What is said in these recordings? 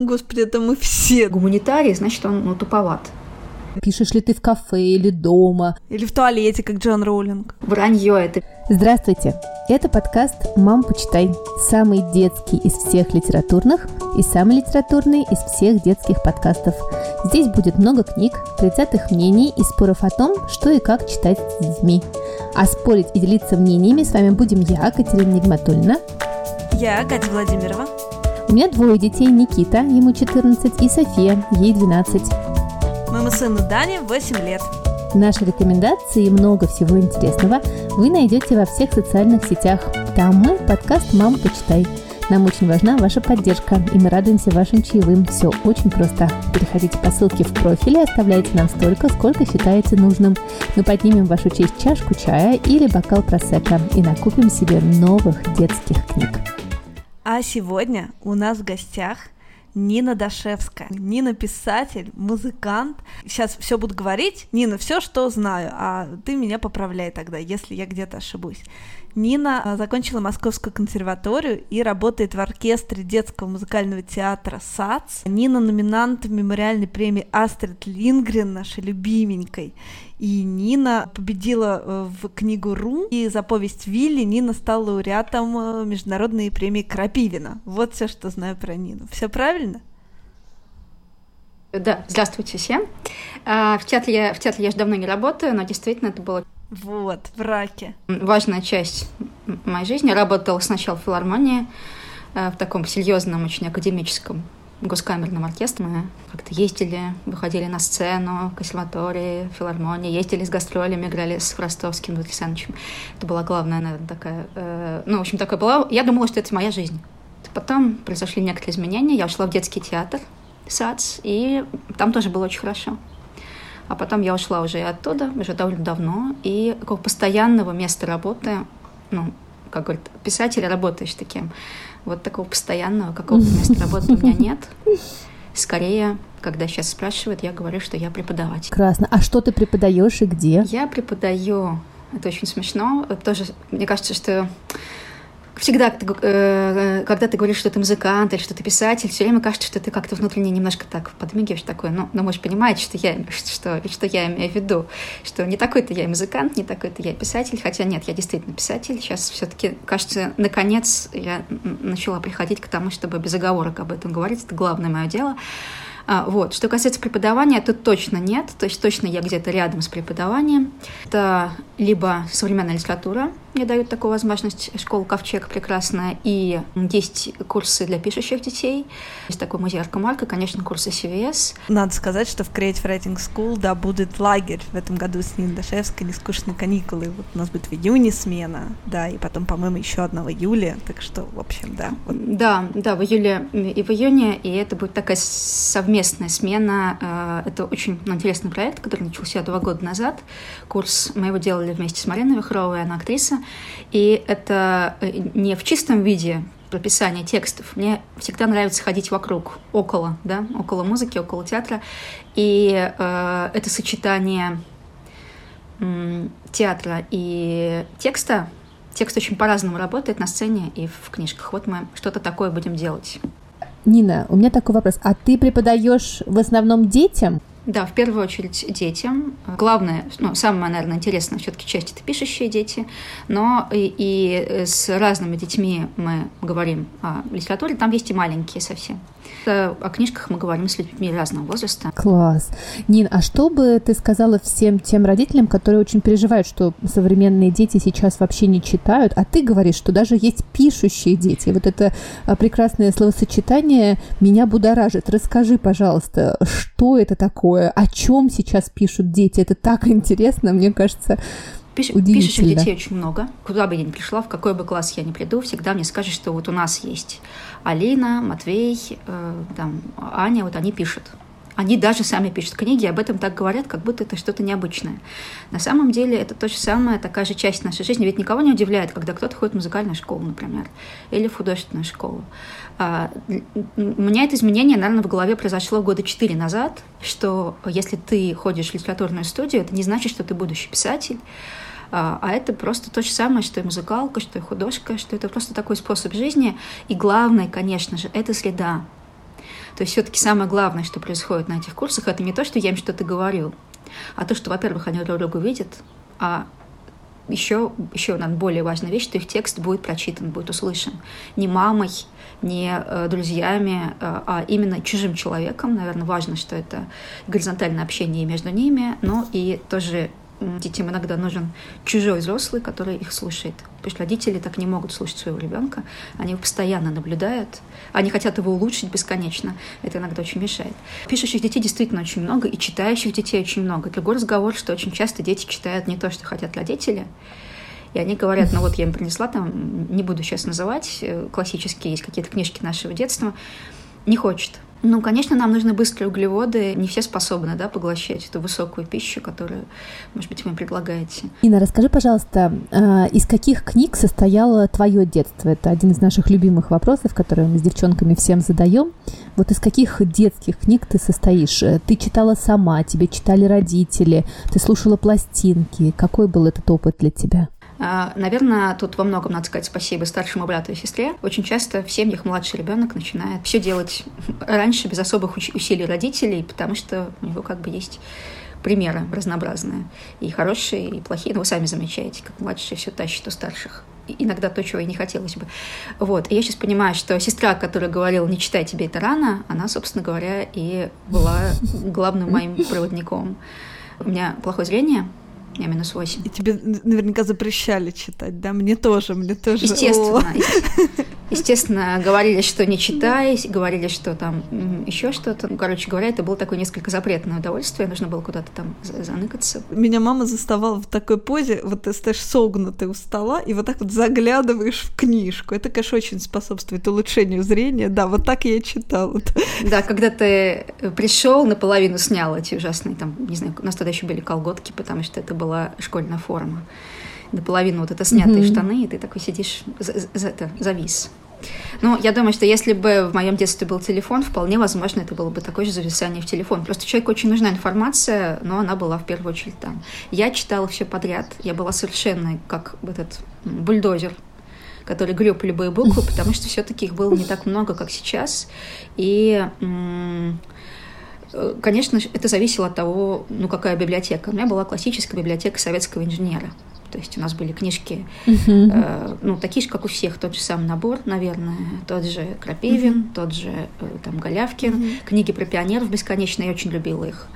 Господи, это мы все. Гуманитарий, значит, он ну, туповат. Пишешь ли ты в кафе или дома? Или в туалете, как Джон Роулинг. Вранье это. Здравствуйте. Это подкаст «Мам, почитай». Самый детский из всех литературных и самый литературный из всех детских подкастов. Здесь будет много книг, предвзятых мнений и споров о том, что и как читать с детьми. А спорить и делиться мнениями с вами будем я, Катерина Нигматульна. Я, Катя Владимирова. У меня двое детей, Никита, ему 14, и София, ей 12. Моему сыну Дане 8 лет. Наши рекомендации и много всего интересного вы найдете во всех социальных сетях. Там мы, подкаст «Мам, почитай». Нам очень важна ваша поддержка, и мы радуемся вашим чаевым. Все очень просто. Переходите по ссылке в профиле, оставляйте нам столько, сколько считаете нужным. Мы поднимем в вашу честь чашку чая или бокал просека и накупим себе новых детских книг. А сегодня у нас в гостях Нина Дашевская. Нина писатель, музыкант. Сейчас все буду говорить. Нина, все, что знаю, а ты меня поправляй тогда, если я где-то ошибусь. Нина а, закончила Московскую консерваторию и работает в оркестре детского музыкального театра САЦ. Нина номинант мемориальной премии Астрид Лингрен, нашей любименькой. И Нина победила э, в книгу Ру, и за повесть Вилли Нина стала лауреатом э, международной премии Крапивина. Вот все, что знаю про Нину. Все правильно? Да, здравствуйте всем. А, в театре, в театре я же давно не работаю, но действительно это было вот, в раке. Важная часть моей жизни. Я работала сначала в филармонии, э, в таком серьезном, очень академическом госкамерном оркестре. Мы как-то ездили, выходили на сцену, консерватории, филармонии, ездили с гастролями, играли с Ростовским Александровичем. Это была главная, наверное, такая... Э, ну, в общем, такая была... Я думала, что это моя жизнь. Потом произошли некоторые изменения. Я ушла в детский театр, САЦ, и там тоже было очень хорошо. А потом я ушла уже и оттуда, уже довольно давно, и такого постоянного места работы, ну, как говорят, писатель, работаешь таким. Вот такого постоянного какого-то места работы у меня нет. Скорее, когда сейчас спрашивают, я говорю, что я преподаватель. Красно. А что ты преподаешь и где? Я преподаю. Это очень смешно. Тоже, мне кажется, что всегда, э, когда ты говоришь, что ты музыкант или что ты писатель, все время кажется, что ты как-то внутренне немножко так подмигиваешь такой, ну, ну, можешь понимать, что я, что, что я имею в виду, что не такой-то я музыкант, не такой-то я писатель, хотя нет, я действительно писатель. Сейчас все-таки, кажется, наконец я начала приходить к тому, чтобы без оговорок об этом говорить, это главное мое дело. А, вот. Что касается преподавания, тут точно нет, то есть точно я где-то рядом с преподаванием. Это либо современная литература, мне дают такую возможность, школа Ковчег прекрасная, и есть курсы для пишущих детей, есть такой музей Аркомарка, конечно, курсы CVS. Надо сказать, что в Creative Writing School, да, будет лагерь. В этом году с Ниной Дашевской, нескучные каникулы, вот у нас будет в июне смена, да, и потом, по-моему, еще одна в июле, так что, в общем, да. Вот. Да, да, в июле и в июне, и это будет такая совместная смена, э, это очень интересный проект, который начался два года назад, курс мы его делали вместе с Мариной Вихровой, она актриса, и это э, не в чистом виде прописание текстов. Мне всегда нравится ходить вокруг, около, да, около музыки, около театра. И э, это сочетание э, театра и текста. Текст очень по-разному работает на сцене и в книжках. Вот мы что-то такое будем делать. Нина, у меня такой вопрос. А ты преподаешь в основном детям? Да, в первую очередь детям. Главное, ну, самое, наверное, интересное все-таки часть это пишущие дети, но и, и с разными детьми мы говорим о литературе, там есть и маленькие совсем. О книжках мы говорим с людьми разного возраста. Класс. Нин, а что бы ты сказала всем тем родителям, которые очень переживают, что современные дети сейчас вообще не читают, а ты говоришь, что даже есть пишущие дети. Вот это а, прекрасное словосочетание меня будоражит. Расскажи, пожалуйста, что это такое, о чем сейчас пишут дети? Это так интересно, мне кажется. Пиш, пишущих детей очень много. Куда бы я ни пришла, в какой бы класс я ни приду, всегда мне скажут, что вот у нас есть Алина, Матвей, э, там, Аня, вот они пишут. Они даже сами пишут книги, об этом так говорят, как будто это что-то необычное. На самом деле это то же самое, такая же часть нашей жизни. Ведь никого не удивляет, когда кто-то ходит в музыкальную школу, например, или в художественную школу. А, у меня это изменение, наверное, в голове произошло года четыре назад, что если ты ходишь в литературную студию, это не значит, что ты будущий писатель, а, а это просто то же самое, что и музыкалка, что и художка, что это просто такой способ жизни. И главное, конечно же, это среда. То есть все-таки самое главное, что происходит на этих курсах, это не то, что я им что-то говорю, а то, что, во-первых, они друг друга видят, а еще, еще наверное, более важная вещь, что их текст будет прочитан, будет услышан. Не мамой, не э, друзьями, э, а именно чужим человеком. Наверное, важно, что это горизонтальное общение между ними, но и тоже детям иногда нужен чужой взрослый, который их слушает. Потому что родители так не могут слушать своего ребенка. Они его постоянно наблюдают. Они хотят его улучшить бесконечно. Это иногда очень мешает. Пишущих детей действительно очень много, и читающих детей очень много. Другой разговор, что очень часто дети читают не то, что хотят родители, и они говорят, ну вот я им принесла там, не буду сейчас называть, э, классические есть какие-то книжки нашего детства, не хочет. Ну, конечно, нам нужны быстрые углеводы. Не все способны да, поглощать эту высокую пищу, которую, может быть, вы предлагаете. Инна, расскажи, пожалуйста, а, из каких книг состояло твое детство? Это один из наших любимых вопросов, которые мы с девчонками всем задаем. Вот из каких детских книг ты состоишь? Ты читала сама, тебе читали родители, ты слушала пластинки. Какой был этот опыт для тебя? А, наверное, тут во многом надо сказать спасибо старшему брату и сестре. Очень часто в семьях младший ребенок начинает все делать раньше без особых усилий родителей, потому что у него как бы есть примеры разнообразные. И хорошие, и плохие. Но вы сами замечаете, как младшие все тащит у старших. И иногда то, чего и не хотелось бы. Вот. И я сейчас понимаю, что сестра, которая говорила, не читай тебе это рано, она, собственно говоря, и была главным моим проводником. У меня плохое зрение, я минус 8. И тебе наверняка запрещали читать, да? Мне тоже, мне тоже. Естественно. Естественно, говорили, что не читай, говорили, что там еще что-то. Ну, короче говоря, это было такое несколько запретное удовольствие, нужно было куда-то там заныкаться. Меня мама заставала в такой позе, вот ты стоишь согнутый у стола, и вот так вот заглядываешь в книжку. Это, конечно, очень способствует улучшению зрения. Да, вот так я читала. Да, когда ты пришел, наполовину снял эти ужасные, там, не знаю, у нас тогда еще были колготки, потому что это была школьная форма наполовину вот это снятые mm-hmm. штаны, и ты такой сидишь, за, за, это, завис. Ну, я думаю, что если бы в моем детстве был телефон, вполне возможно, это было бы такое же зависание в телефон. Просто человеку очень нужна информация, но она была в первую очередь там. Я читала все подряд. Я была совершенно как этот бульдозер который греб любые буквы, потому что все-таки их было не так много, как сейчас. И Конечно, это зависело от того, ну, какая библиотека. У меня была классическая библиотека советского инженера. То есть у нас были книжки, uh-huh. э, ну, такие же, как у всех, тот же самый набор, наверное, тот же Крапивин, uh-huh. тот же э, там Голявкин, uh-huh. книги про пионеров бесконечно, я очень любила их.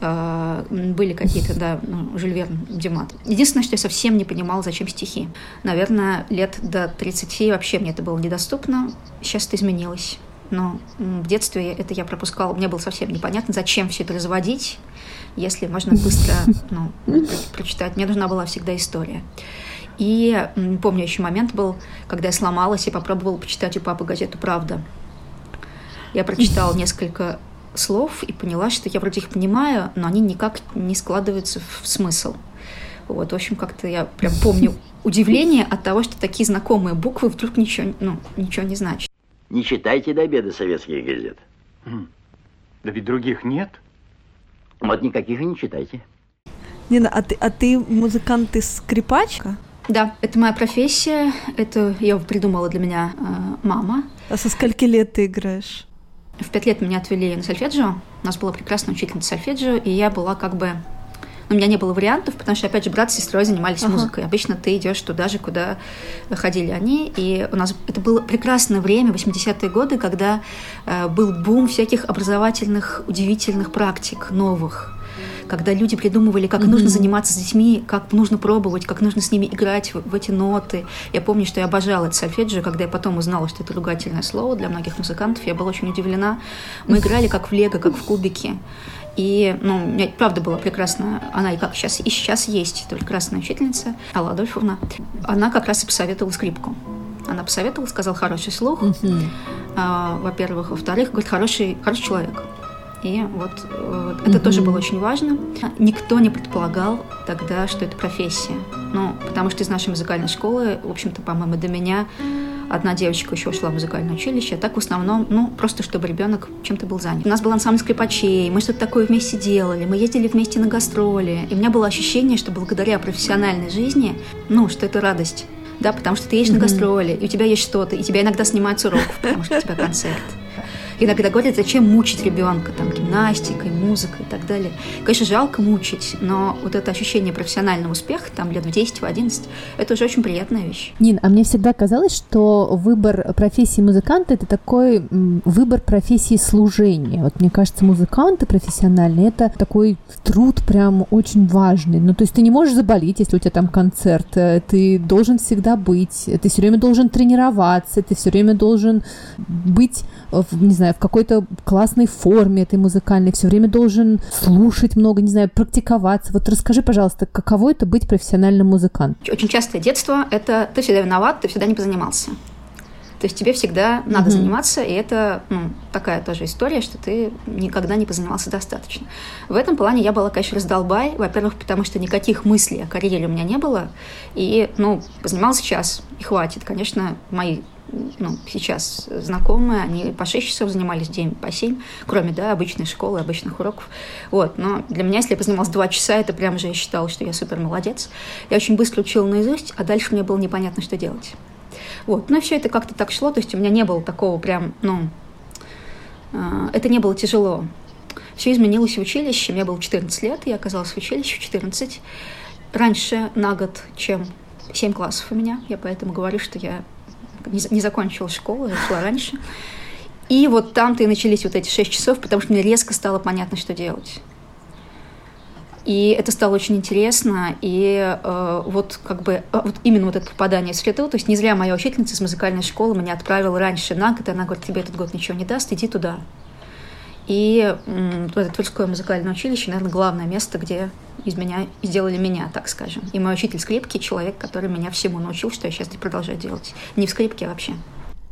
Э, были какие-то, да, ну, Жюль Верн, Дюмат. Единственное, что я совсем не понимала, зачем стихи. Наверное, лет до 30 вообще мне это было недоступно. Сейчас это изменилось. Но в детстве это я пропускала. Мне было совсем непонятно, зачем все это разводить если можно быстро ну, прочитать. Мне нужна была всегда история. И помню еще момент был, когда я сломалась и попробовала почитать у папы газету «Правда». Я прочитала несколько слов и поняла, что я вроде их понимаю, но они никак не складываются в смысл. Вот, в общем, как-то я прям помню удивление от того, что такие знакомые буквы вдруг ничего, ну, ничего не значат. Не читайте до обеда советских газет. Да ведь других нет. Вот никаких и не читайте. Нина, а ты, а ты музыкант, ты скрипачка? Да, это моя профессия, это я придумала для меня э, мама. А со скольки лет ты играешь? В пять лет меня отвели на сольфеджио. У нас была прекрасная учительница сольфеджио, и я была как бы у меня не было вариантов, потому что, опять же, брат с сестрой занимались ага. музыкой. Обычно ты идешь туда же, куда ходили они. И у нас это было прекрасное время, 80-е годы, когда э, был бум всяких образовательных, удивительных практик новых когда люди придумывали, как mm-hmm. нужно заниматься с детьми, как нужно пробовать, как нужно с ними играть в, в эти ноты. Я помню, что я обожала это сольфеджио, когда я потом узнала, что это ругательное слово для многих музыкантов, я была очень удивлена. Мы играли как в лего, как в кубики. И, ну, у меня, правда, была прекрасная, она и как сейчас, и сейчас есть, это прекрасная учительница, Алла Адольфовна. Она как раз и посоветовала скрипку. Она посоветовала, сказала хороший слух, uh-huh. а, во-первых. Во-вторых, говорит, хороший, хороший человек. И вот, вот это mm-hmm. тоже было очень важно. Никто не предполагал тогда, что это профессия. Ну, потому что из нашей музыкальной школы, в общем-то, по-моему, до меня одна девочка еще ушла в музыкальное училище, а так в основном, ну, просто чтобы ребенок чем-то был занят. У нас был ансамбль скрипачей, мы что-то такое вместе делали, мы ездили вместе на гастроли, и у меня было ощущение, что благодаря профессиональной жизни, ну, что это радость, да, потому что ты едешь mm-hmm. на гастроли, и у тебя есть что-то, и тебя иногда снимают с уроков, потому что у тебя концерт. Иногда говорят, зачем мучить ребенка, там, гимнастикой, музыкой и так далее. Конечно, жалко мучить, но вот это ощущение профессионального успеха, там, лет в 10, в 11, это уже очень приятная вещь. Нин, а мне всегда казалось, что выбор профессии музыканта – это такой выбор профессии служения. Вот мне кажется, музыканты профессиональные – это такой труд прям очень важный. Ну, то есть ты не можешь заболеть, если у тебя там концерт, э, ты должен всегда быть, ты все время должен тренироваться, ты все время должен быть, не знаю, в какой-то классной форме этой музыкальной, все время должен слушать много, не знаю, практиковаться. Вот расскажи, пожалуйста, каково это быть профессиональным музыкантом? Очень частое детство – это ты всегда виноват, ты всегда не позанимался. То есть тебе всегда надо mm-hmm. заниматься, и это ну, такая тоже история, что ты никогда не позанимался достаточно. В этом плане я была, конечно, раздолбай. Во-первых, потому что никаких мыслей о карьере у меня не было. И, ну, позанимался час, и хватит. Конечно, мои ну, сейчас знакомые, они по 6 часов занимались в день, по 7, кроме, да, обычной школы, обычных уроков. Вот, но для меня, если я позанималась 2 часа, это прям же я считала, что я супер молодец. Я очень быстро учила наизусть, а дальше мне было непонятно, что делать. Вот. Но все это как-то так шло, то есть у меня не было такого прям, ну, э, это не было тяжело. Все изменилось в училище, мне было 14 лет, я оказалась в училище в 14. Раньше на год, чем 7 классов у меня, я поэтому говорю, что я не, закончила школу, я шла раньше. И вот там-то и начались вот эти 6 часов, потому что мне резко стало понятно, что делать. И это стало очень интересно. И э, вот как бы э, вот именно вот это попадание среду, то есть не зря моя учительница из музыкальной школы меня отправила раньше на год, и она говорит, тебе этот год ничего не даст, иди туда. И м, это Тверское музыкальное училище, наверное, главное место, где из меня сделали меня, так скажем. И мой учитель скрипки, человек, который меня всему научил, что я сейчас продолжаю делать. Не в скрипке, а вообще.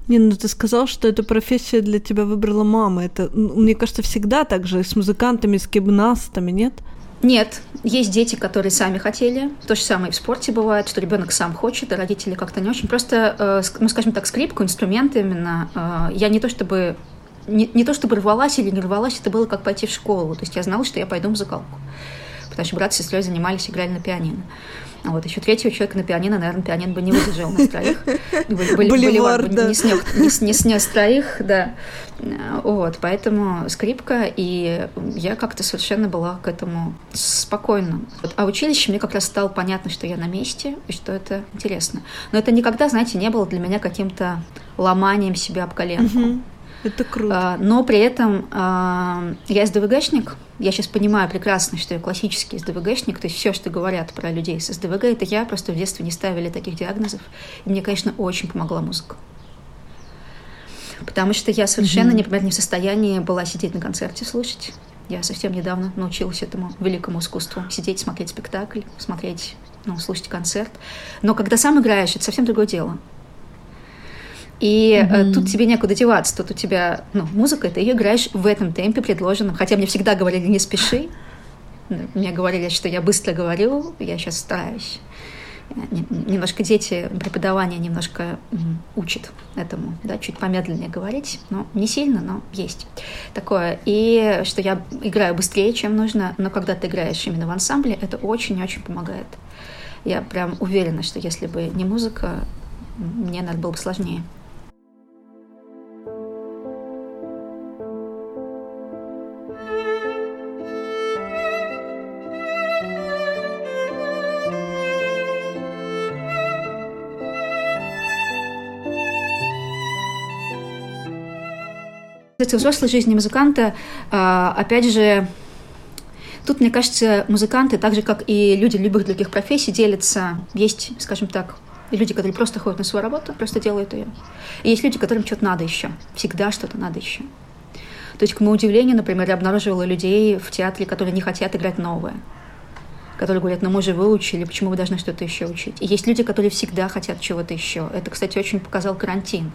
Не, ну ты сказал, что эта профессия для тебя выбрала мама. Это, мне кажется, всегда так же с музыкантами, с гимнастами, нет? Нет, есть дети, которые сами хотели. То же самое и в спорте бывает, что ребенок сам хочет, а родители как-то не очень. Просто, э, ну, скажем так, скрипку, инструмент именно. Э, я не то чтобы не, не то чтобы рвалась или не рвалась, это было как пойти в школу. То есть я знала, что я пойду в музыкалку. Потому что брат с сестрой занимались, играли на пианино. А вот еще третьего человека на пианино, наверное, пианино бы не выдержал на троих. Боливар, да. Не снес, не, не снес троих, да. Вот, поэтому скрипка, и я как-то совершенно была к этому спокойна. Вот, а училище мне как раз стало понятно, что я на месте, и что это интересно. Но это никогда, знаете, не было для меня каким-то ломанием себя об коленку. Это круто. А, но при этом а, я СДВГшник. Я сейчас понимаю прекрасно, что я классический СДВГшник. То есть все, что говорят про людей с СДВГ, это я. Просто в детстве не ставили таких диагнозов. И мне, конечно, очень помогла музыка. Потому что я совершенно, mm-hmm. например, не в состоянии была сидеть на концерте слушать. Я совсем недавно научилась этому великому искусству. Сидеть, смотреть спектакль, смотреть, ну, слушать концерт. Но когда сам играешь, это совсем другое дело. И mm-hmm. тут тебе некуда деваться, тут у тебя, ну, музыка, ты ее играешь в этом темпе предложенном. Хотя мне всегда говорили, не спеши. Мне говорили, что я быстро говорю, я сейчас стараюсь. Немножко дети преподавания немножко учат этому, да, чуть помедленнее говорить, но не сильно, но есть такое. И что я играю быстрее, чем нужно, но когда ты играешь именно в ансамбле, это очень-очень помогает. Я прям уверена, что если бы не музыка, мне надо было бы сложнее. Кстати, взрослой жизни музыканта, а, опять же, Тут, мне кажется, музыканты, так же, как и люди любых других профессий, делятся. Есть, скажем так, люди, которые просто ходят на свою работу, просто делают ее. И есть люди, которым что-то надо еще. Всегда что-то надо еще. То есть, к моему удивлению, например, я обнаруживала людей в театре, которые не хотят играть новое которые говорят, ну мы же выучили, почему вы должны что-то еще учить. И есть люди, которые всегда хотят чего-то еще. Это, кстати, очень показал карантин,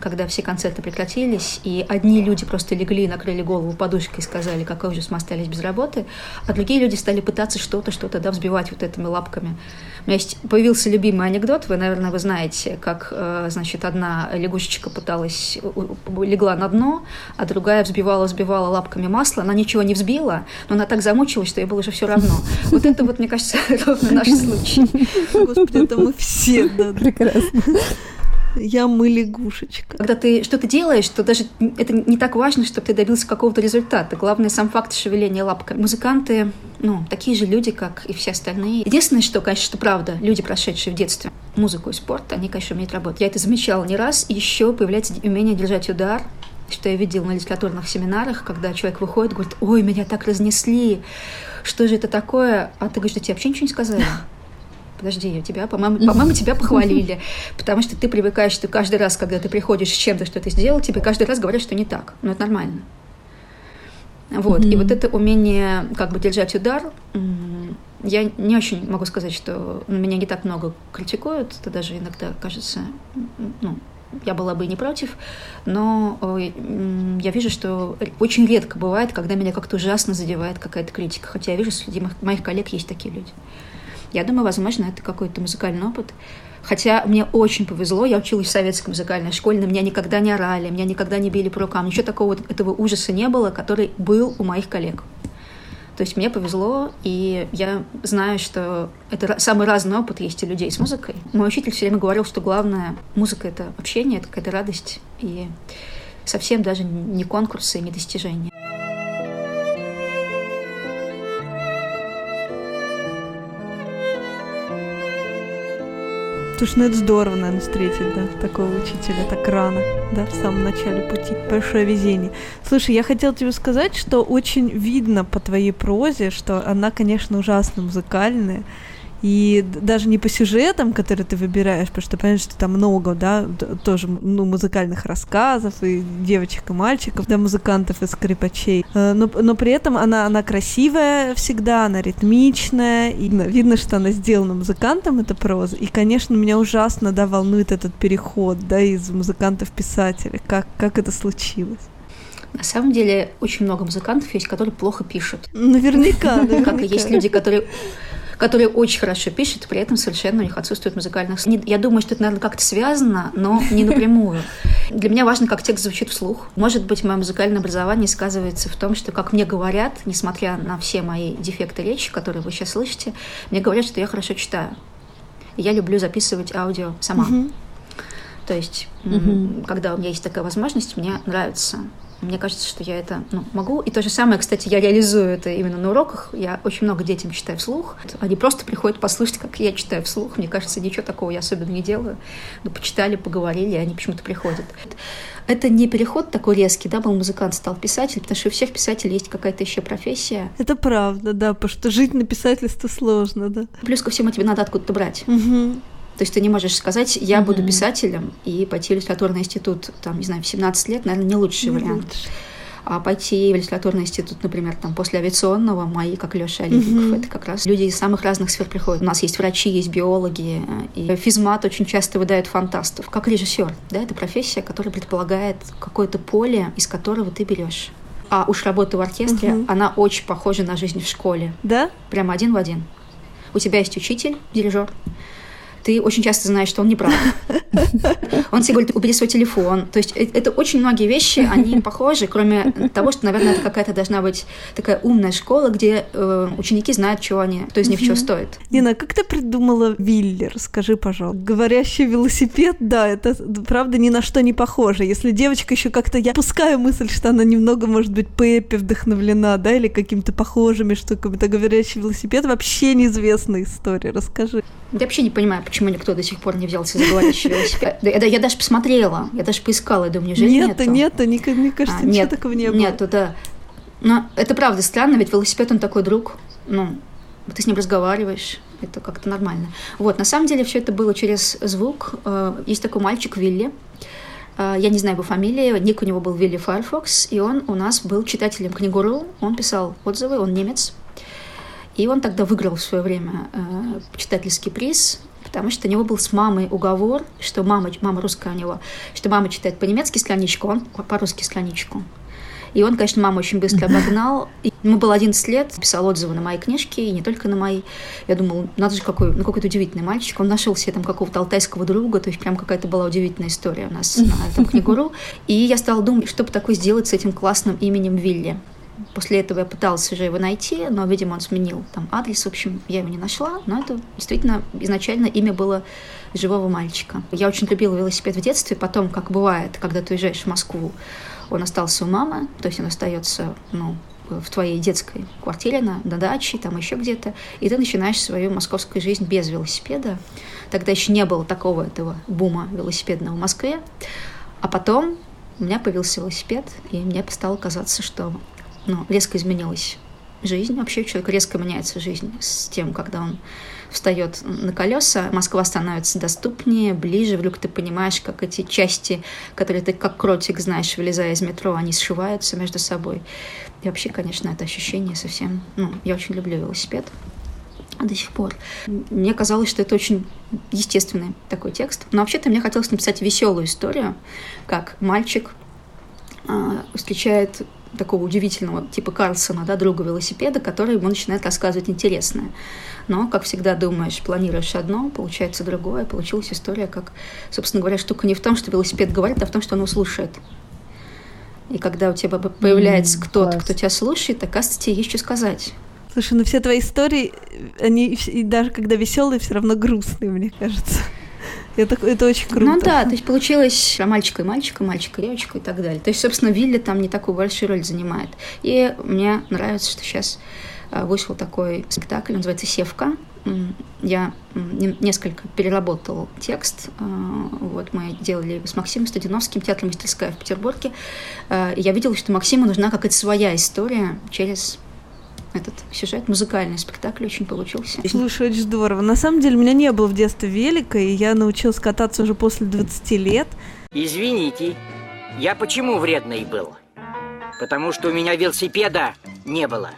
когда все концерты прекратились, и одни люди просто легли, накрыли голову подушкой и сказали, какой ужас, мы остались без работы, а другие люди стали пытаться что-то, что-то, да, взбивать вот этими лапками. У меня есть, появился любимый анекдот, вы, наверное, вы знаете, как, э, значит, одна лягушечка пыталась, легла на дно, а другая взбивала, взбивала лапками масло, она ничего не взбила, но она так замучилась, что ей было уже все равно. Вот это вот, мне кажется, ровно наш случай. Господи, это мы все, да. Прекрасно. Я мы лягушечка. Когда ты что-то делаешь, то даже это не так важно, чтобы ты добился какого-то результата. Главное сам факт шевеления лапками. Музыканты, ну, такие же люди, как и все остальные. Единственное, что, конечно, что правда, люди, прошедшие в детстве музыку и спорт, они, конечно, умеют работать. Я это замечала не раз. И еще появляется умение держать удар, что я видела на литературных семинарах, когда человек выходит, говорит, ой, меня так разнесли, что же это такое? А ты говоришь, что тебе вообще ничего не сказали? подожди, тебя, по-моему, по-моему, тебя похвалили, потому что ты привыкаешь, что каждый раз, когда ты приходишь с чем-то, что ты сделал, тебе каждый раз говорят, что не так, но это нормально. Вот, mm-hmm. и вот это умение как бы держать удар, я не очень могу сказать, что меня не так много критикуют, это даже иногда кажется, ну, я была бы не против, но я вижу, что очень редко бывает, когда меня как-то ужасно задевает какая-то критика, хотя я вижу, среди моих коллег есть такие люди. Я думаю, возможно, это какой-то музыкальный опыт. Хотя мне очень повезло, я училась в советской музыкальной школе, на меня никогда не орали, меня никогда не били по рукам, ничего такого этого ужаса не было, который был у моих коллег. То есть мне повезло, и я знаю, что это самый разный опыт есть у людей с музыкой. Мой учитель все время говорил, что главное музыка — это общение, это какая-то радость, и совсем даже не конкурсы, не достижения. Слушай, ну это здорово, наверное, встретить, да, такого учителя так рано, да, в самом начале пути. Большое везение. Слушай, я хотела тебе сказать, что очень видно по твоей прозе, что она, конечно, ужасно музыкальная, и даже не по сюжетам, которые ты выбираешь, потому что понимаешь, что там много, да, тоже ну, музыкальных рассказов и девочек и мальчиков, да, музыкантов и скрипачей. Э, но, но при этом она, она красивая всегда, она ритмичная, и видно, что она сделана музыкантом, это проза. И, конечно, меня ужасно, да, волнует этот переход, да, из музыкантов писателя. Как, как это случилось? На самом деле очень много музыкантов есть, которые плохо пишут. Наверняка, наверняка. Как и есть люди, которые которые очень хорошо пишут, при этом совершенно у них отсутствует музыкальных... Я думаю, что это, наверное, как-то связано, но не напрямую. Для меня важно, как текст звучит вслух. Может быть, мое музыкальное образование сказывается в том, что, как мне говорят, несмотря на все мои дефекты речи, которые вы сейчас слышите, мне говорят, что я хорошо читаю. Я люблю записывать аудио сама. Mm-hmm. То есть, mm-hmm. когда у меня есть такая возможность, мне нравится мне кажется, что я это ну, могу. И то же самое, кстати, я реализую это именно на уроках. Я очень много детям читаю вслух. Они просто приходят послушать, как я читаю вслух. Мне кажется, ничего такого я особенно не делаю. Но почитали, поговорили, и они почему-то приходят. Это не переход такой резкий, да, был музыкант, стал писатель, потому что у всех писателей есть какая-то еще профессия. Это правда, да, потому что жить на писательство сложно, да. Плюс ко всему тебе надо откуда-то брать. Угу. То есть ты не можешь сказать, я mm-hmm. буду писателем и пойти в литературный институт, там, не знаю, в 17 лет, наверное, не лучший не вариант. А пойти в литературный институт, например, там, после авиационного, мои, как Леша Олейников, mm-hmm. это как раз люди из самых разных сфер приходят. У нас есть врачи, есть биологи, и физмат очень часто выдает фантастов. Как режиссер, да, это профессия, которая предполагает какое-то поле, из которого ты берешь. А уж работа в оркестре, угу. она очень похожа на жизнь в школе. Да? Прямо один в один. У тебя есть учитель, дирижер, ты очень часто знаешь, что он не прав. Он тебе говорит, убери свой телефон. То есть э, это очень многие вещи, они похожи, кроме того, что, наверное, это какая-то должна быть такая умная школа, где э, ученики знают, что они, кто из них что стоит. Нина, как ты придумала Виллер? Скажи, пожалуйста. Говорящий велосипед, да, это правда ни на что не похоже. Если девочка еще как-то, я пускаю мысль, что она немного, может быть, Пеппи вдохновлена, да, или какими-то похожими штуками, то говорящий велосипед вообще неизвестная история. Расскажи. Я вообще не понимаю, почему никто до сих пор не взялся за говорящий велосипед. Я, я даже посмотрела, я даже поискала, я думаю, неужели нету? Нету, нету, мне кажется, а, ничего нет, такого не было. Нету, да. Но это правда странно, ведь велосипед, он такой друг, ну, ты с ним разговариваешь, это как-то нормально. Вот, на самом деле все это было через звук. Э, есть такой мальчик Вилли, э, я не знаю его фамилии, ник у него был Вилли Firefox, и он у нас был читателем книгуру, он писал отзывы, он немец, и он тогда выиграл в свое время э, читательский приз, потому что у него был с мамой уговор, что мама, мама русская у него, что мама читает по-немецки страничку, он по-русски страничку. И он, конечно, маму очень быстро обогнал. И ему было 11 лет, писал отзывы на мои книжки, и не только на мои. Я думала, надо же, какой, ну, какой-то удивительный мальчик. Он нашел себе там какого-то алтайского друга, то есть прям какая-то была удивительная история у нас на этом книгуру. И я стала думать, что бы такое сделать с этим классным именем Вилли. После этого я пыталась уже его найти, но, видимо, он сменил там адрес. В общем, я его не нашла, но это действительно изначально имя было живого мальчика. Я очень любила велосипед в детстве, потом, как бывает, когда ты уезжаешь в Москву, он остался у мамы, то есть он остается, ну, в твоей детской квартире, на, на даче, там еще где-то, и ты начинаешь свою московскую жизнь без велосипеда. Тогда еще не было такого этого бума велосипедного в Москве. А потом у меня появился велосипед, и мне стало казаться, что ну, резко изменилась жизнь. Вообще у человека резко меняется жизнь с тем, когда он встает на колеса, Москва становится доступнее, ближе, вдруг ты понимаешь, как эти части, которые ты как кротик знаешь, вылезая из метро, они сшиваются между собой. И вообще, конечно, это ощущение совсем... Ну, я очень люблю велосипед до сих пор. Мне казалось, что это очень естественный такой текст. Но вообще-то мне хотелось написать веселую историю, как мальчик э, встречает такого удивительного типа Карлсона, да, друга велосипеда, который ему начинает рассказывать интересное. Но, как всегда, думаешь, планируешь одно, получается другое. Получилась история, как, собственно говоря, штука не в том, что велосипед говорит, а в том, что он его слушает. И когда у тебя появляется mm, кто-то, класс. кто тебя слушает, оказывается, тебе есть что сказать. Слушай, ну все твои истории, они и даже когда веселые, все равно грустные, мне кажется. Это, это очень круто. Ну да, то есть получилось про мальчика и мальчика, мальчика и девочку и так далее. То есть, собственно, Вилли там не такую большую роль занимает. И мне нравится, что сейчас а, вышел такой спектакль, называется «Севка». Я несколько переработал текст. А, вот мы делали с Максимом Студиновским, театром «Мастерская» в Петербурге. А, я видела, что Максиму нужна какая-то своя история через этот сюжет, музыкальный спектакль очень получился. Слушай, очень здорово. На самом деле, у меня не было в детстве велика, и я научилась кататься уже после 20 лет. Извините, я почему вредный был? Потому что у меня велосипеда не было.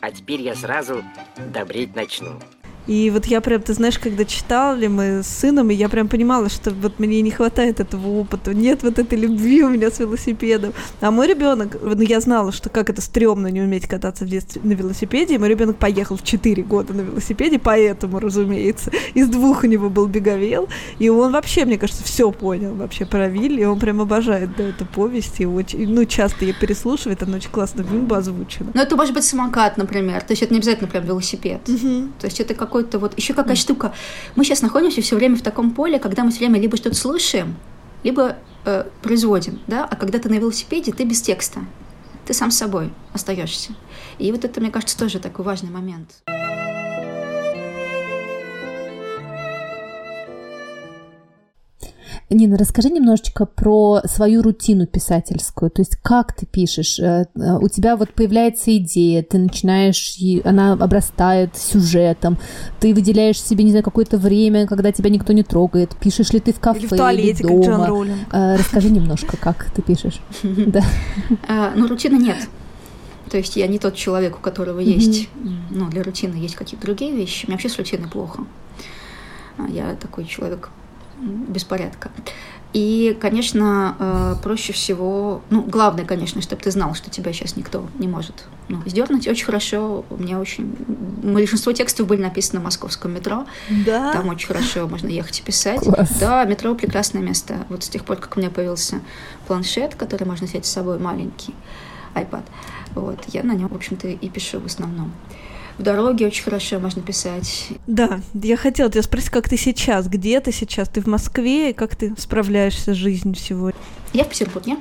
А теперь я сразу добреть начну. И вот я прям, ты знаешь, когда читали мы с сыном, и я прям понимала, что вот мне не хватает этого опыта, нет вот этой любви у меня с велосипедом. А мой ребенок, ну я знала, что как это стрёмно не уметь кататься в детстве на велосипеде, и мой ребенок поехал в 4 года на велосипеде, поэтому, разумеется, из двух у него был беговел, и он вообще, мне кажется, все понял вообще про Вилли, и он прям обожает да, эту повесть, и очень, ну, часто ее переслушивает, она очень классно в озвучена. Ну, это может быть самокат, например, то есть это не обязательно прям велосипед, угу. то есть это как какой-то вот еще какая штука. Мы сейчас находимся все время в таком поле, когда мы все время либо что-то слушаем, либо э, производим, да, а когда ты на велосипеде, ты без текста, ты сам с собой остаешься. И вот это, мне кажется, тоже такой важный момент. Нина, расскажи немножечко про свою рутину писательскую. То есть как ты пишешь? Э, э, у тебя вот появляется идея, ты начинаешь, она обрастает сюжетом, ты выделяешь себе, не знаю, какое-то время, когда тебя никто не трогает. Пишешь ли ты в кафе или, в туалете, или дома? Как Джон. Э, расскажи немножко, как ты пишешь. Да. Ну, рутины нет. То есть я не тот человек, у которого есть, ну, для рутины есть какие-то другие вещи. У меня вообще с рутиной плохо. Я такой человек беспорядка. И, конечно, э, проще всего, ну, главное, конечно, чтобы ты знал, что тебя сейчас никто не может ну, сдернуть. Очень хорошо, у меня очень... Большинство текстов были написаны в московском метро. Да? Там очень хорошо можно ехать и писать. Класс. Да, метро прекрасное место. Вот с тех пор, как у меня появился планшет, который можно взять с собой, маленький iPad, вот, я на нем, в общем-то, и пишу в основном в дороге очень хорошо можно писать. Да, я хотела тебя спросить, как ты сейчас, где ты сейчас? Ты в Москве, и как ты справляешься с жизнью сегодня? Я в Петербурге.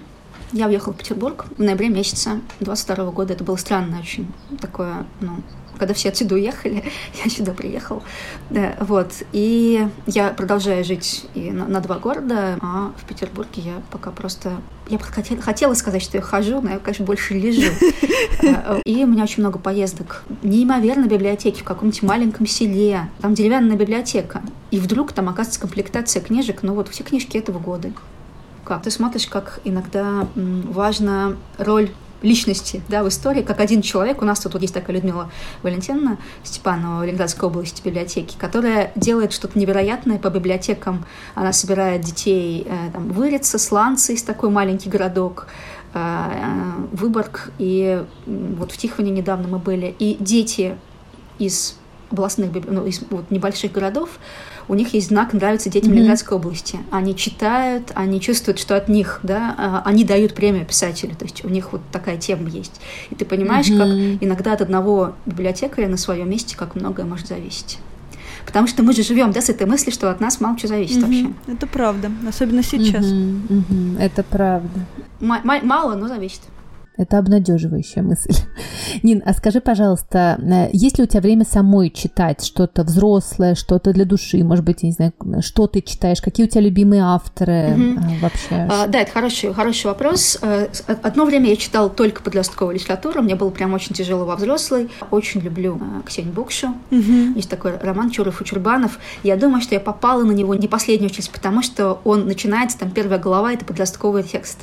Я уехала в Петербург в ноябре месяца 22 года. Это было странно очень такое, ну, когда все отсюда уехали, я сюда приехал. Да, вот. И я продолжаю жить и на, на два города, а в Петербурге я пока просто... Я хотела, хотела сказать, что я хожу, но я, конечно, больше лежу. А, и у меня очень много поездок. Неимоверно библиотеки в каком-нибудь маленьком селе. Там деревянная библиотека. И вдруг там оказывается комплектация книжек, ну вот все книжки этого года. Как? Ты смотришь, как иногда важна роль личности да, в истории, как один человек. У нас тут вот есть такая Людмила Валентиновна Степанова Ленинградской области библиотеки, которая делает что-то невероятное по библиотекам. Она собирает детей э, там, в Ирице, Сланцы, из такой маленький городок, э, э, Выборг, и вот в Тихоне недавно мы были, и дети из областных ну, из вот, небольших городов у них есть знак «Нравится детям mm-hmm. Ленинградской области». Они читают, они чувствуют, что от них, да, а, они дают премию писателю, то есть у них вот такая тема есть. И ты понимаешь, mm-hmm. как иногда от одного библиотекаря на своем месте как многое может зависеть. Потому что мы же живем да, с этой мыслью, что от нас мало чего зависит угу, вообще. Это правда, особенно сейчас. Угу, угу, это правда. М- мало, но зависит. Это обнадеживающая мысль. Нин, а скажи, пожалуйста, э, есть ли у тебя время самой читать что-то взрослое, что-то для души? Может быть, я не знаю, что ты читаешь? Какие у тебя любимые авторы угу. вообще? А, да, это хороший, хороший вопрос. Э, одно время я читала только подростковую литературу. Мне было прям очень тяжело во взрослой. Очень люблю Ксению Букшу. Угу. Есть такой роман Чуров и Чурбанов. Я думаю, что я попала на него не последнюю очередь, потому что он начинается, там первая глава — это подростковый текст.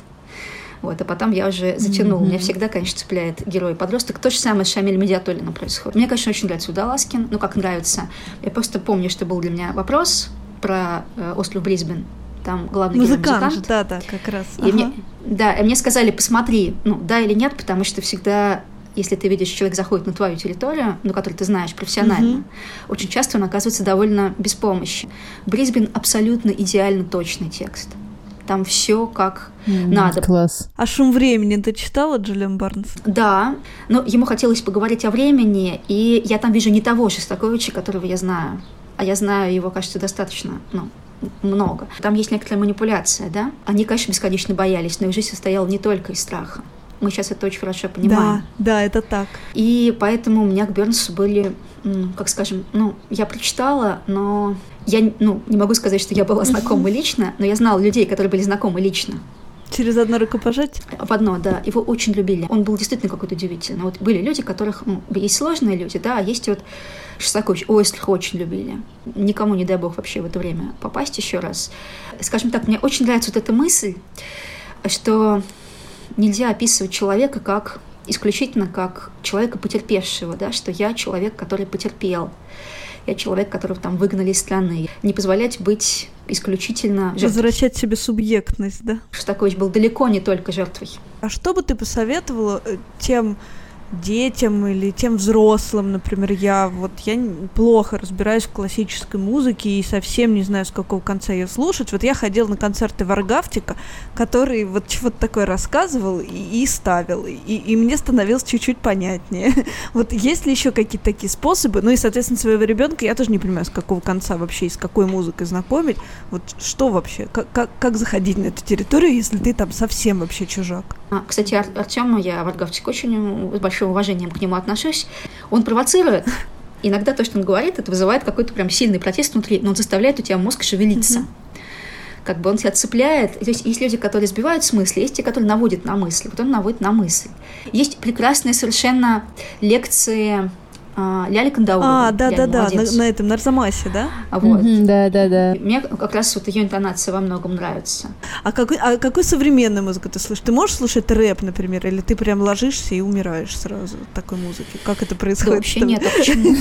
Вот, а потом я уже затянула. Mm-hmm. Меня всегда, конечно, цепляет герой-подросток. То же самое с Шамиль Медиатолином происходит. Мне, конечно, очень нравится Удаласкин. Ну, как нравится. Я просто помню, что был для меня вопрос про э, остров Брисбен. Там главный музыкант, герой музыкант. Да, да, как раз. И ага. мне, да, и мне сказали, посмотри, ну, да или нет, потому что всегда если ты видишь, человек заходит на твою территорию, ну, которую ты знаешь профессионально, mm-hmm. очень часто он оказывается довольно беспомощен. Брисбен абсолютно идеально точный текст там все как mm, надо. Класс. А шум времени ты читала Джулиан Барнс? Да, но ему хотелось поговорить о времени, и я там вижу не того Шостаковича, которого я знаю, а я знаю его, кажется, достаточно, ну, много. Там есть некоторая манипуляция, да? Они, конечно, бесконечно боялись, но их жизнь состояла не только из страха. Мы сейчас это очень хорошо понимаем. Да, да, это так. И поэтому у меня к Бернсу были, как скажем, ну, я прочитала, но я ну, не могу сказать, что я была знакома лично, но я знала людей, которые были знакомы лично. Через одно рукопожатие? В одно, да. Его очень любили. Он был действительно какой-то удивительный. Вот были люди, которых... Ну, есть сложные люди, да, а есть вот Шостакович, Ойстрих очень любили. Никому не дай бог вообще в это время попасть еще раз. Скажем так, мне очень нравится вот эта мысль, что нельзя описывать человека как исключительно как человека потерпевшего, да, что я человек, который потерпел. Я человек, которого там выгнали из страны. Не позволять быть исключительно жертвой. Возвращать себе субъектность, да? Шостакович был далеко не только жертвой. А что бы ты посоветовала э, тем детям или тем взрослым, например, я вот я плохо разбираюсь в классической музыке и совсем не знаю, с какого конца ее слушать. Вот я ходила на концерты Варгавтика, который вот чего-то такое рассказывал и, и ставил, и, и мне становилось чуть-чуть понятнее. Вот есть ли еще какие-то такие способы? Ну и, соответственно, своего ребенка я тоже не понимаю, с какого конца вообще и с какой музыкой знакомить. Вот что вообще? Как, как, как заходить на эту территорию, если ты там совсем вообще чужак? А, кстати, Ар- Артему я Варгавтик очень с большим уважением к нему отношусь. Он провоцирует. Иногда то, что он говорит, это вызывает какой-то прям сильный протест внутри, но он заставляет у тебя мозг шевелиться. Как бы он тебя цепляет. То есть есть люди, которые сбивают с мысли, есть те, которые наводят на мысли, вот он наводит на мысль. Есть прекрасные совершенно лекции а, Ляли Кандаурова. А, да-да-да, на, на этом, на Арзамасе, да? А вот. Да-да-да. Мне как раз вот ее интонация во многом нравится. А какой, а какой современную музыку ты слушаешь? Ты можешь слушать рэп, например, или ты прям ложишься и умираешь сразу от такой музыки? Как это происходит? Да, вообще нет, а почему?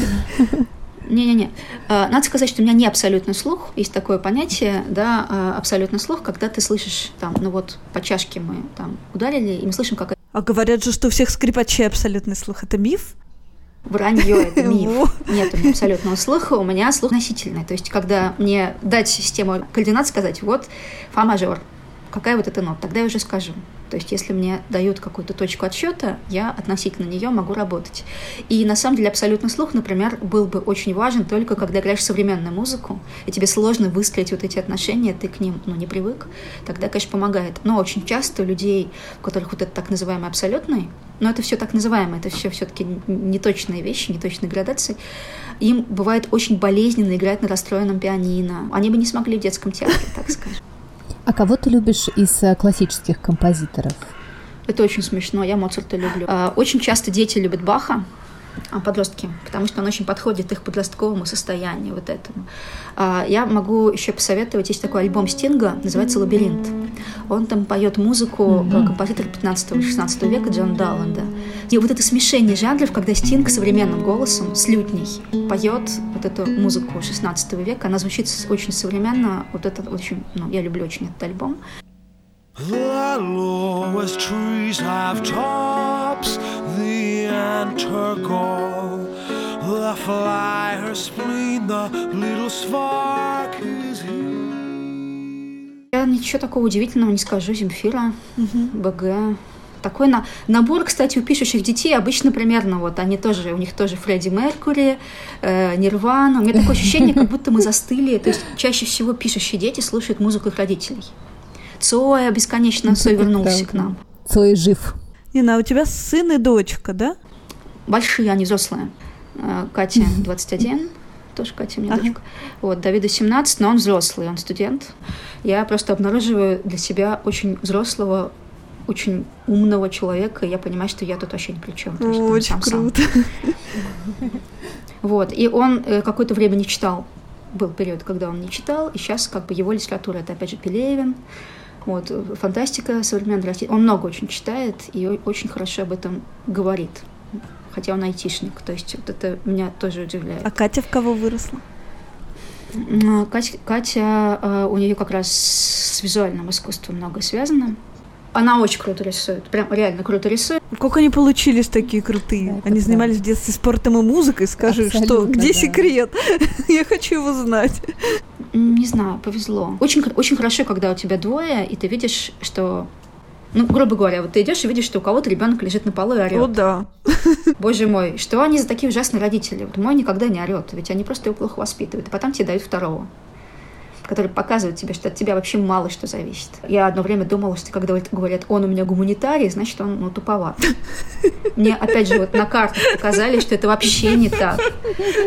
Не-не-не. А, надо сказать, что у меня не абсолютный слух. Есть такое понятие, да, а, абсолютный слух, когда ты слышишь там, ну вот по чашке мы там ударили, и мы слышим, как... А говорят же, что у всех скрипачей абсолютный слух. Это миф? Вранье это миф. Нет у меня абсолютного слуха, у меня слух носительный. То есть, когда мне дать систему координат, сказать, вот фа мажор, какая вот эта нота, тогда я уже скажу. То есть, если мне дают какую-то точку отсчета, я относительно нее могу работать. И на самом деле абсолютный слух, например, был бы очень важен только когда играешь современную музыку, и тебе сложно выстроить вот эти отношения, ты к ним ну, не привык, тогда, конечно, помогает. Но очень часто у людей, у которых вот это так называемый абсолютный, но это все так называемое, это все все-таки неточные вещи, неточные градации, им бывает очень болезненно играть на расстроенном пианино. Они бы не смогли в детском театре, так скажем. А кого ты любишь из э, классических композиторов? Это очень смешно, я Моцарта люблю. А, очень часто дети любят Баха, а, подростки, потому что он очень подходит их подростковому состоянию, вот этому. А, я могу еще посоветовать, есть такой альбом Стинга, называется «Лабиринт». Он там поет музыку mm-hmm. композитора 15-16 века Джона Далланда. И вот это смешение жанров, когда Стинг современным голосом, с лютней, поет вот эту музыку 16 века, она звучит очень современно, вот это очень, ну, я люблю очень этот альбом. The lowest trees have tops, the antergall, butterfly, her spleen, the little spark is here. Я ничего такого удивительного не скажу. Земфира, БГ. Такой на... набор, кстати, у пишущих детей обычно примерно вот они тоже, у них тоже Фредди Меркури, э, Нирвана. У меня такое ощущение, как будто мы застыли. То есть чаще всего пишущие дети слушают музыку их родителей. Цоя бесконечно, Цой вернулся к нам. Цой жив. Нина, а у тебя сын и дочка, да? Большие, они взрослые. Э, Катя 21, тоже Катя у меня Ага. дочка. Вот, Давиду 17, но он взрослый, он студент. Я просто обнаруживаю для себя очень взрослого, очень умного человека, и я понимаю, что я тут вообще ни при чем. Очень круто. Вот, и он э, какое-то время не читал. Был период, когда он не читал, и сейчас как бы его литература, это опять же Пелевин, вот, фантастика современная Россия. Он много очень читает и очень хорошо об этом говорит. Хотя он айтишник, то есть вот это меня тоже удивляет. А Катя в кого выросла? М, Катя, Катя, у нее как раз с визуальным искусством много связано. Она очень круто рисует, прям реально круто рисует. Как они получились такие крутые? Да, они правда. занимались в детстве спортом и музыкой. Скажи, что? Абсолютно, Где да. секрет? Я хочу его знать. Не знаю, повезло. Очень, очень хорошо, когда у тебя двое, и ты видишь, что ну, грубо говоря, вот ты идешь и видишь, что у кого-то ребенок лежит на полу и О, орет. да. Боже мой, что они за такие ужасные родители? Вот мой никогда не орет, ведь они просто его плохо воспитывают. И потом тебе дают второго, который показывает тебе, что от тебя вообще мало что зависит. Я одно время думала, что когда говорят, он у меня гуманитарий, значит, он ну, туповат. Мне, опять же, вот на картах показали, что это вообще не так.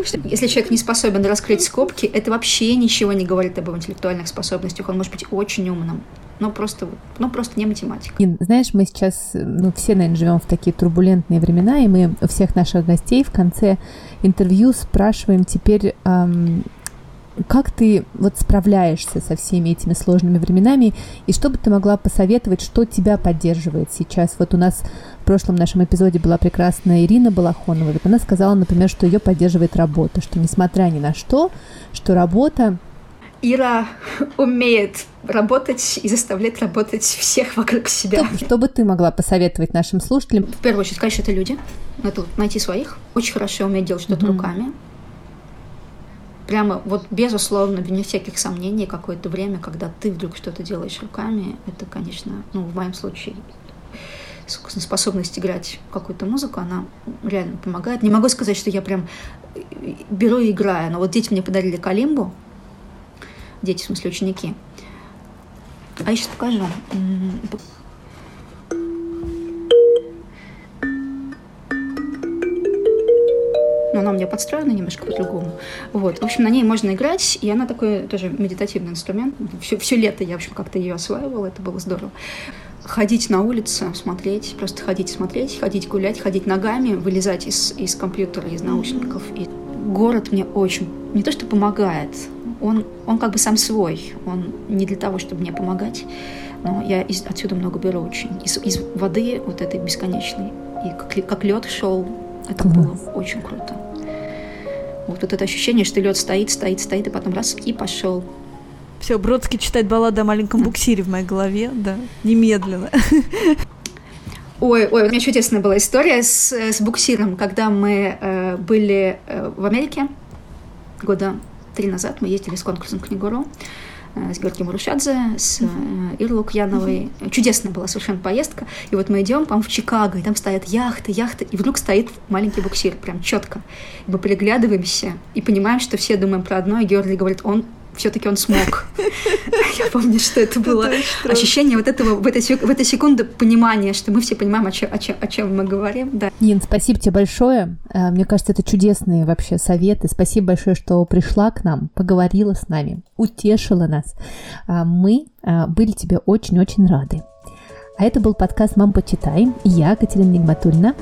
Что если человек не способен раскрыть скобки, это вообще ничего не говорит об его интеллектуальных способностях. Он может быть очень умным, но просто, ну, просто не математик. И, знаешь, мы сейчас, ну, все, наверное, живем в такие турбулентные времена, и мы всех наших гостей в конце интервью спрашиваем теперь, ам, как ты вот справляешься со всеми этими сложными временами, и что бы ты могла посоветовать, что тебя поддерживает сейчас? Вот у нас в прошлом нашем эпизоде была прекрасная Ирина Балахонова. Вот она сказала, например, что ее поддерживает работа, что несмотря ни на что, что работа Ира умеет работать и заставлять работать всех вокруг себя. Что, что бы ты могла посоветовать нашим слушателям? В первую очередь, конечно, это люди. Вот найти своих. Очень хорошо уметь делать что-то Мгм. руками. Прямо вот безусловно, вне всяких сомнений, какое-то время, когда ты вдруг что-то делаешь руками, это, конечно, ну, в моем случае способность играть какую-то музыку, она реально помогает. Не могу сказать, что я прям э, беру и играю, но вот дети мне подарили калимбу, дети, в смысле ученики. А я сейчас покажу. Но она у меня подстроена немножко по-другому. Вот. В общем, на ней можно играть, и она такой тоже медитативный инструмент. Все, все лето я, в общем, как-то ее осваивала, это было здорово. Ходить на улицу, смотреть, просто ходить смотреть, ходить гулять, ходить ногами, вылезать из, из компьютера, из наушников. И город мне очень, не то что помогает, он, он как бы сам свой, он не для того, чтобы мне помогать, но я из, отсюда много беру очень. Из, из воды вот этой бесконечной. И как, как лед шел, это Класс. было очень круто. Вот, вот это ощущение, что лед стоит, стоит, стоит, и потом раз и пошел. Все, Бродский читает балладу о маленьком буксире в моей голове, да, немедленно. Ой, ой, у меня чудесная была история с, с буксиром, когда мы э, были э, в Америке года три назад, мы ездили с конкурсом «Книгуру», э, с Георгием Рушадзе, с э, Ирой Лукьяновой. Чудесная была совершенно поездка. И вот мы идем, по в Чикаго, и там стоят яхты, яхты, и вдруг стоит маленький буксир, прям четко. И мы переглядываемся и понимаем, что все думаем про одно, и Георгий говорит, он все-таки он смог. Я помню, что это было ощущение вот этого в этой, сек- в этой секунду понимания, что мы все понимаем, о чем, мы говорим. Да. Нин, спасибо тебе большое. Э, Мне кажется, это чудесные вообще советы. Спасибо большое, что пришла к нам, поговорила с нами, утешила нас. А Мы а, были тебе очень-очень рады. А это был подкаст «Мам, почитай». Я, Катерина Нигматульна.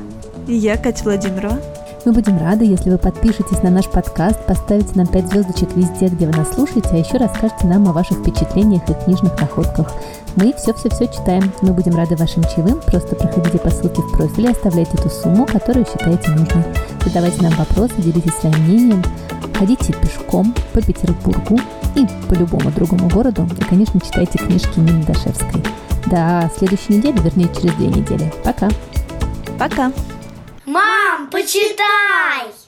И я, Катя Владимирова. Мы будем рады, если вы подпишетесь на наш подкаст, поставите нам 5 звездочек везде, где вы нас слушаете, а еще расскажете нам о ваших впечатлениях и книжных находках. Мы все-все-все читаем. Мы будем рады вашим чаевым. Просто проходите по ссылке в профиле, оставляйте ту сумму, которую считаете нужной. Задавайте нам вопросы, делитесь своим мнением. Ходите пешком по Петербургу и по любому другому городу. И, конечно, читайте книжки Нины Дашевской. До следующей недели, вернее, через две недели. Пока! Пока. Мам, почитай!